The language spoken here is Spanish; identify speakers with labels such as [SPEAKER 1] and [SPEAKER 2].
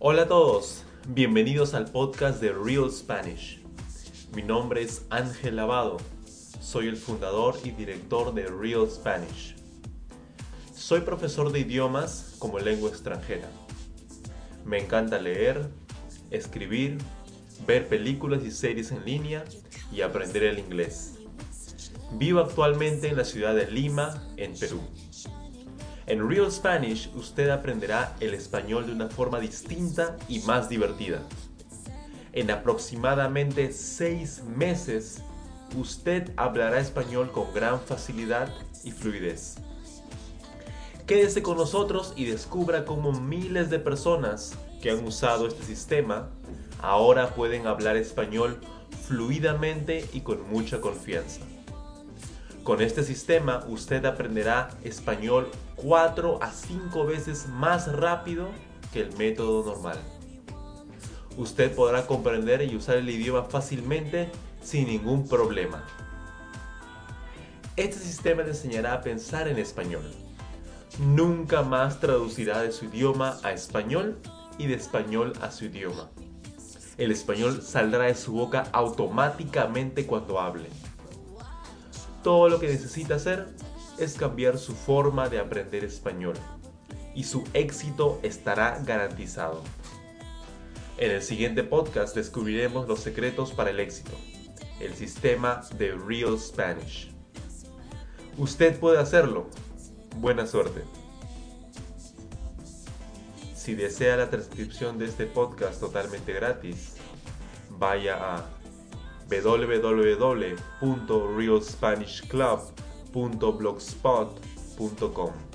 [SPEAKER 1] Hola a todos, bienvenidos al podcast de Real Spanish. Mi nombre es Ángel Lavado, soy el fundador y director de Real Spanish. Soy profesor de idiomas como lengua extranjera. Me encanta leer, escribir, ver películas y series en línea y aprender el inglés. Vivo actualmente en la ciudad de Lima, en Perú. En Real Spanish usted aprenderá el español de una forma distinta y más divertida. En aproximadamente 6 meses, usted hablará español con gran facilidad y fluidez. Quédese con nosotros y descubra cómo miles de personas que han usado este sistema ahora pueden hablar español fluidamente y con mucha confianza. Con este sistema usted aprenderá español 4 a 5 veces más rápido que el método normal. Usted podrá comprender y usar el idioma fácilmente sin ningún problema. Este sistema le enseñará a pensar en español. Nunca más traducirá de su idioma a español y de español a su idioma. El español saldrá de su boca automáticamente cuando hable. Todo lo que necesita hacer es cambiar su forma de aprender español y su éxito estará garantizado. En el siguiente podcast descubriremos los secretos para el éxito, el sistema de Real Spanish. Usted puede hacerlo. Buena suerte. Si desea la transcripción de este podcast totalmente gratis, vaya a www.realspanishclub.blogspot.com